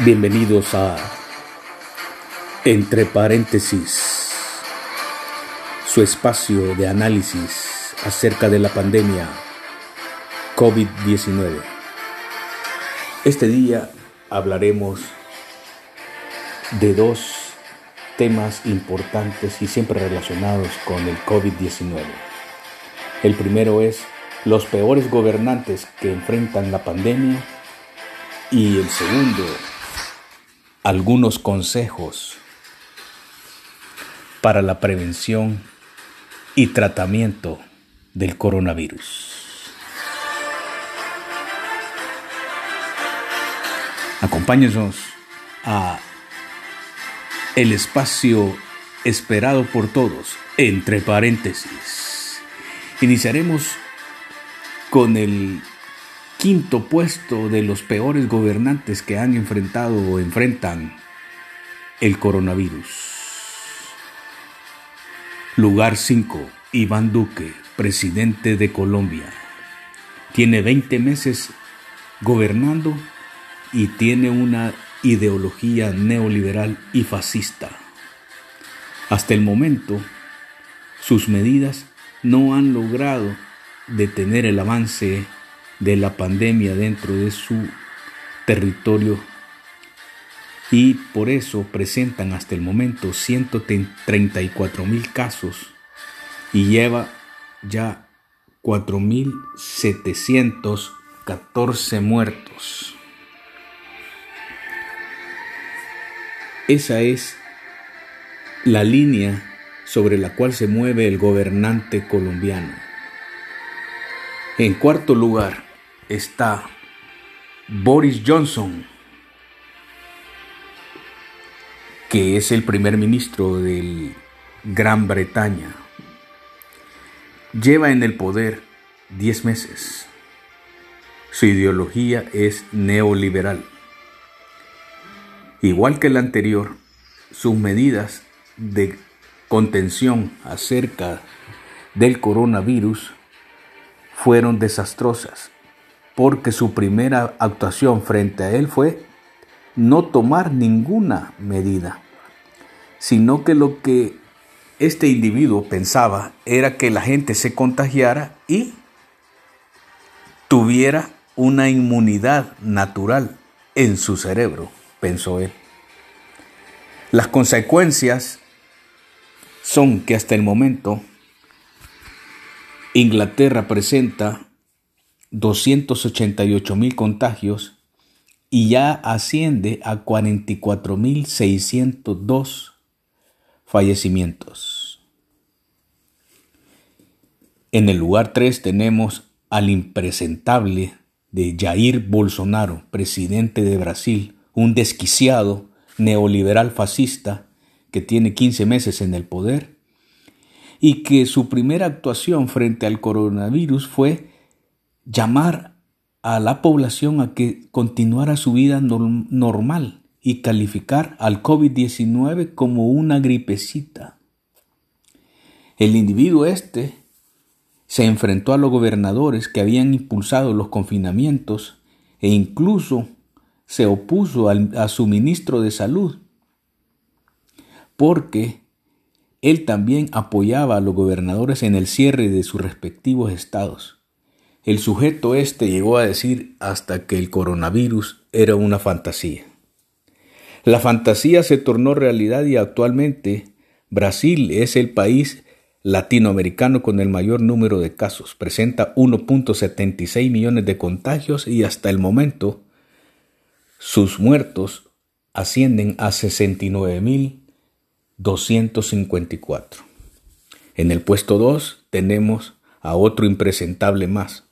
Bienvenidos a Entre paréntesis, su espacio de análisis acerca de la pandemia COVID-19. Este día hablaremos de dos temas importantes y siempre relacionados con el COVID-19. El primero es los peores gobernantes que enfrentan la pandemia y el segundo algunos consejos para la prevención y tratamiento del coronavirus. Acompáñenos a el espacio esperado por todos, entre paréntesis. Iniciaremos con el quinto puesto de los peores gobernantes que han enfrentado o enfrentan el coronavirus. Lugar 5. Iván Duque, presidente de Colombia. Tiene 20 meses gobernando y tiene una ideología neoliberal y fascista. Hasta el momento, sus medidas no han logrado detener el avance de la pandemia dentro de su territorio y por eso presentan hasta el momento 134 mil casos y lleva ya 4.714 muertos. Esa es la línea sobre la cual se mueve el gobernante colombiano. En cuarto lugar, está Boris Johnson, que es el primer ministro de Gran Bretaña. Lleva en el poder 10 meses. Su ideología es neoliberal. Igual que el anterior, sus medidas de contención acerca del coronavirus fueron desastrosas porque su primera actuación frente a él fue no tomar ninguna medida, sino que lo que este individuo pensaba era que la gente se contagiara y tuviera una inmunidad natural en su cerebro, pensó él. Las consecuencias son que hasta el momento Inglaterra presenta 288 mil contagios y ya asciende a 44.602 fallecimientos. En el lugar 3 tenemos al impresentable de Jair Bolsonaro, presidente de Brasil, un desquiciado neoliberal fascista que tiene 15 meses en el poder y que su primera actuación frente al coronavirus fue llamar a la población a que continuara su vida normal y calificar al COVID-19 como una gripecita. El individuo este se enfrentó a los gobernadores que habían impulsado los confinamientos e incluso se opuso a su ministro de salud porque él también apoyaba a los gobernadores en el cierre de sus respectivos estados. El sujeto este llegó a decir hasta que el coronavirus era una fantasía. La fantasía se tornó realidad y actualmente Brasil es el país latinoamericano con el mayor número de casos. Presenta 1.76 millones de contagios y hasta el momento sus muertos ascienden a 69.254. En el puesto 2 tenemos a otro impresentable más,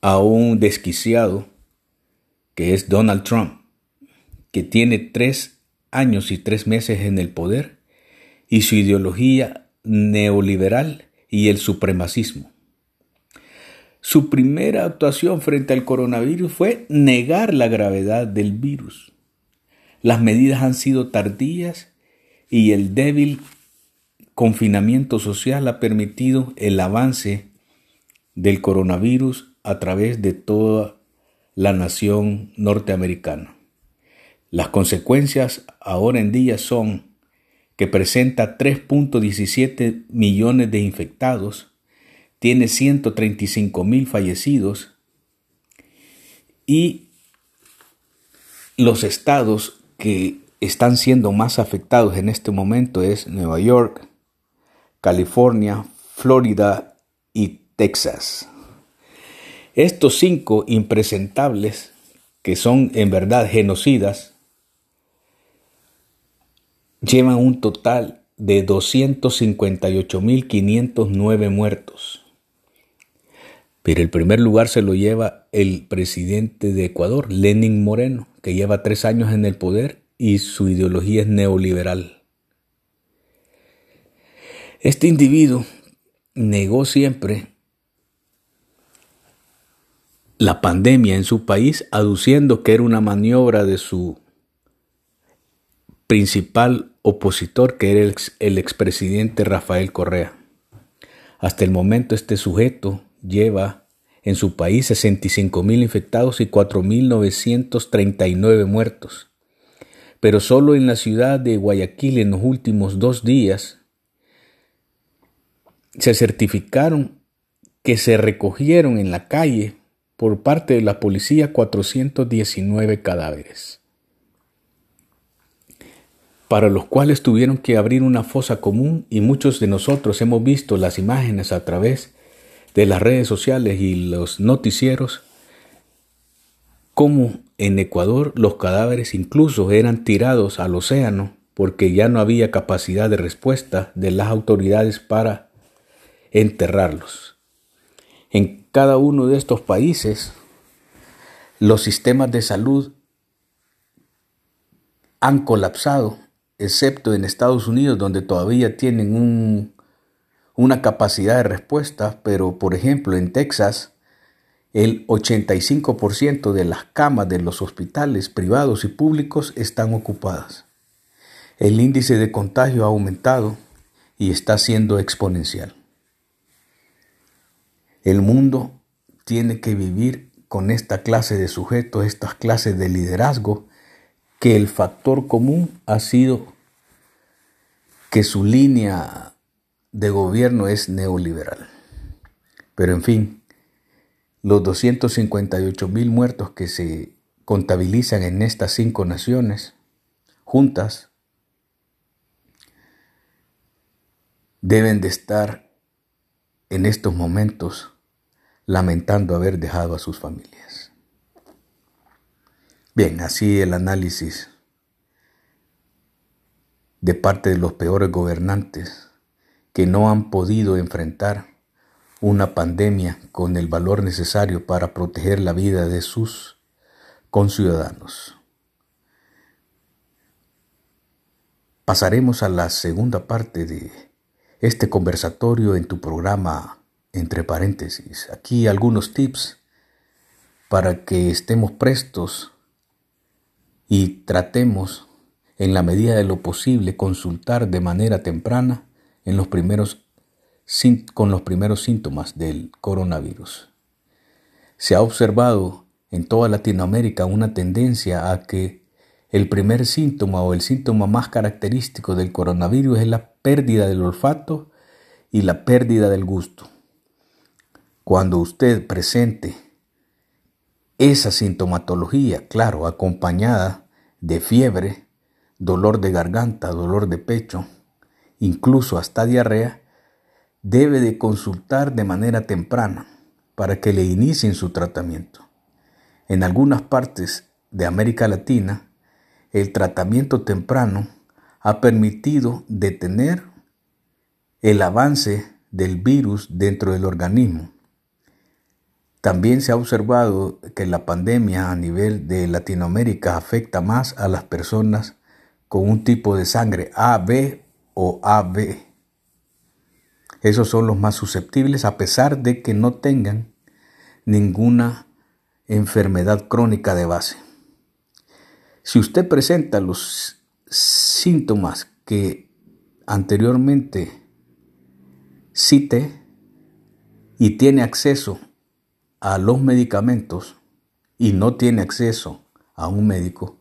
a un desquiciado que es Donald Trump, que tiene tres años y tres meses en el poder y su ideología neoliberal y el supremacismo. Su primera actuación frente al coronavirus fue negar la gravedad del virus. Las medidas han sido tardías y el débil confinamiento social ha permitido el avance del coronavirus a través de toda la nación norteamericana. Las consecuencias ahora en día son que presenta 3.17 millones de infectados, tiene 135 mil fallecidos y los estados que están siendo más afectados en este momento es Nueva York, California, Florida y Texas. Estos cinco impresentables, que son en verdad genocidas, llevan un total de 258.509 muertos. Pero el primer lugar se lo lleva el presidente de Ecuador, Lenin Moreno, que lleva tres años en el poder y su ideología es neoliberal. Este individuo negó siempre la pandemia en su país, aduciendo que era una maniobra de su principal opositor, que era el, expresidente Rafael Correa. Hasta el momento este sujeto lleva en su país 65 mil infectados y 4.939 muertos. Pero solo en la ciudad de Guayaquil en los últimos dos días se certificaron que se recogieron en la calle por parte de la policía 419 cadáveres para los cuales tuvieron que abrir una fosa común y muchos de nosotros hemos visto las imágenes a través de las redes sociales y los noticieros cómo en Ecuador los cadáveres incluso eran tirados al océano porque ya no había capacidad de respuesta de las autoridades para enterrarlos. En cada uno de estos países los sistemas de salud han colapsado excepto en Estados Unidos, donde todavía tienen una capacidad de respuesta, pero por ejemplo en Texas, el 85% de las camas de los hospitales privados y públicos están ocupadas. El índice de contagio ha aumentado y está siendo exponencial. El mundo tiene que vivir con esta clase de sujetos, estas clases de liderazgo que el factor común ha sido que su línea de gobierno es neoliberal. Pero en fin, los 258 mil muertos que se contabilizan en estas cinco naciones juntas deben de estar en estos momentos lamentando haber dejado a sus familias. Bien, así el análisis de parte de los peores gobernantes que no han podido enfrentar una pandemia con el valor necesario para proteger la vida de sus conciudadanos. Pasaremos a la segunda parte de este conversatorio en tu programa entre paréntesis. Aquí algunos tips para que estemos prestos y tratemos en la medida de lo posible consultar de manera temprana en los primeros, con los primeros síntomas del coronavirus. Se ha observado en toda Latinoamérica una tendencia a que el primer síntoma o el síntoma más característico del coronavirus es la pérdida del olfato y la pérdida del gusto. Cuando usted presente esa sintomatología, claro, acompañada de fiebre, dolor de garganta, dolor de pecho, incluso hasta diarrea, debe de consultar de manera temprana para que le inicien su tratamiento. En algunas partes de América Latina, el tratamiento temprano ha permitido detener el avance del virus dentro del organismo también se ha observado que la pandemia a nivel de Latinoamérica afecta más a las personas con un tipo de sangre AB o AB. Esos son los más susceptibles a pesar de que no tengan ninguna enfermedad crónica de base. Si usted presenta los síntomas que anteriormente cite y tiene acceso a los medicamentos y no tiene acceso a un médico,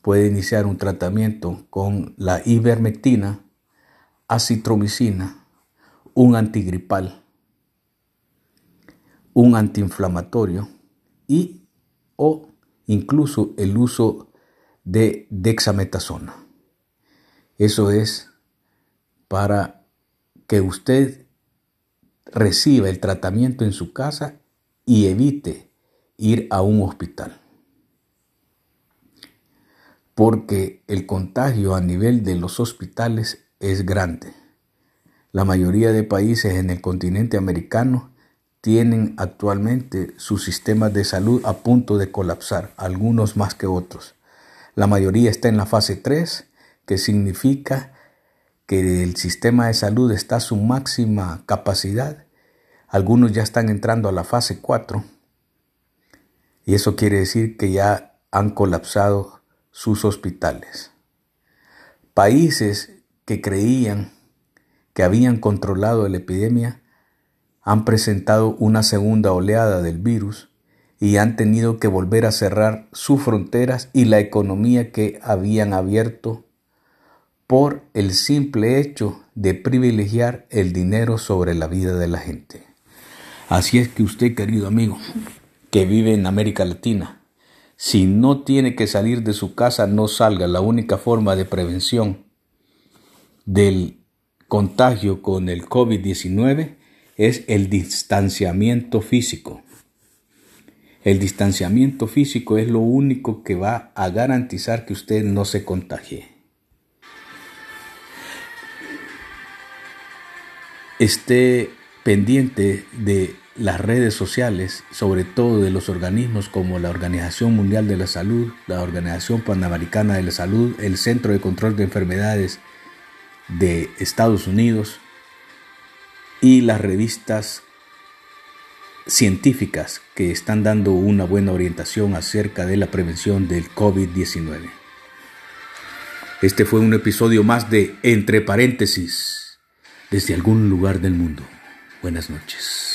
puede iniciar un tratamiento con la ivermectina, acitromicina, un antigripal, un antiinflamatorio y o incluso el uso de dexametasona. Eso es para que usted reciba el tratamiento en su casa y evite ir a un hospital. Porque el contagio a nivel de los hospitales es grande. La mayoría de países en el continente americano tienen actualmente sus sistemas de salud a punto de colapsar, algunos más que otros. La mayoría está en la fase 3, que significa que el sistema de salud está a su máxima capacidad. Algunos ya están entrando a la fase 4 y eso quiere decir que ya han colapsado sus hospitales. Países que creían que habían controlado la epidemia han presentado una segunda oleada del virus y han tenido que volver a cerrar sus fronteras y la economía que habían abierto por el simple hecho de privilegiar el dinero sobre la vida de la gente. Así es que usted, querido amigo, que vive en América Latina, si no tiene que salir de su casa, no salga. La única forma de prevención del contagio con el COVID-19 es el distanciamiento físico. El distanciamiento físico es lo único que va a garantizar que usted no se contagie. Esté pendiente de las redes sociales, sobre todo de los organismos como la Organización Mundial de la Salud, la Organización Panamericana de la Salud, el Centro de Control de Enfermedades de Estados Unidos y las revistas científicas que están dando una buena orientación acerca de la prevención del COVID-19. Este fue un episodio más de Entre paréntesis, desde algún lugar del mundo. Buenas noches.